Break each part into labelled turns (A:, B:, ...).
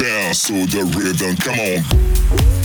A: Bounce to the rhythm, come on.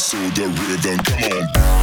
A: To the rhythm, come on.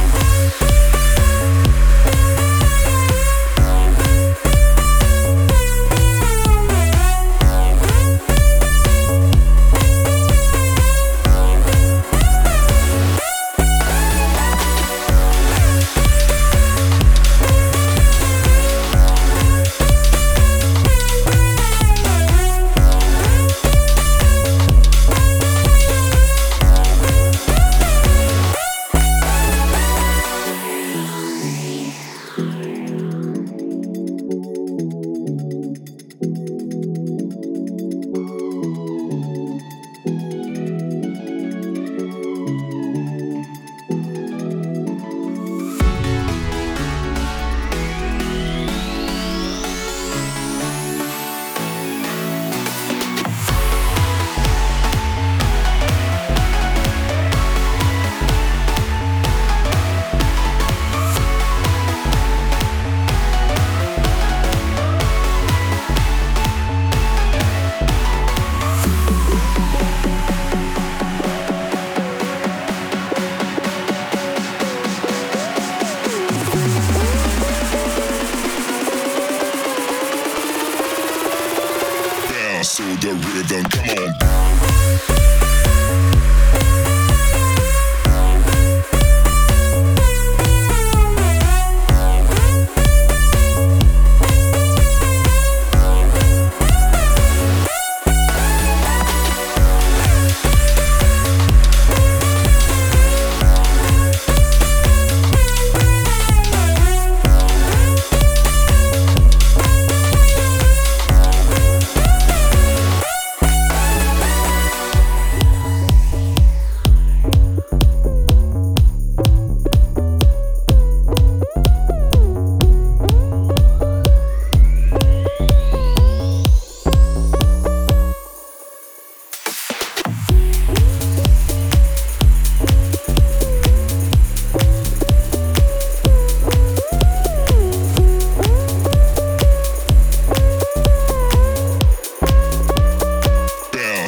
A: To the rhythm, come on.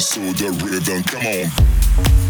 A: To the rhythm, come on.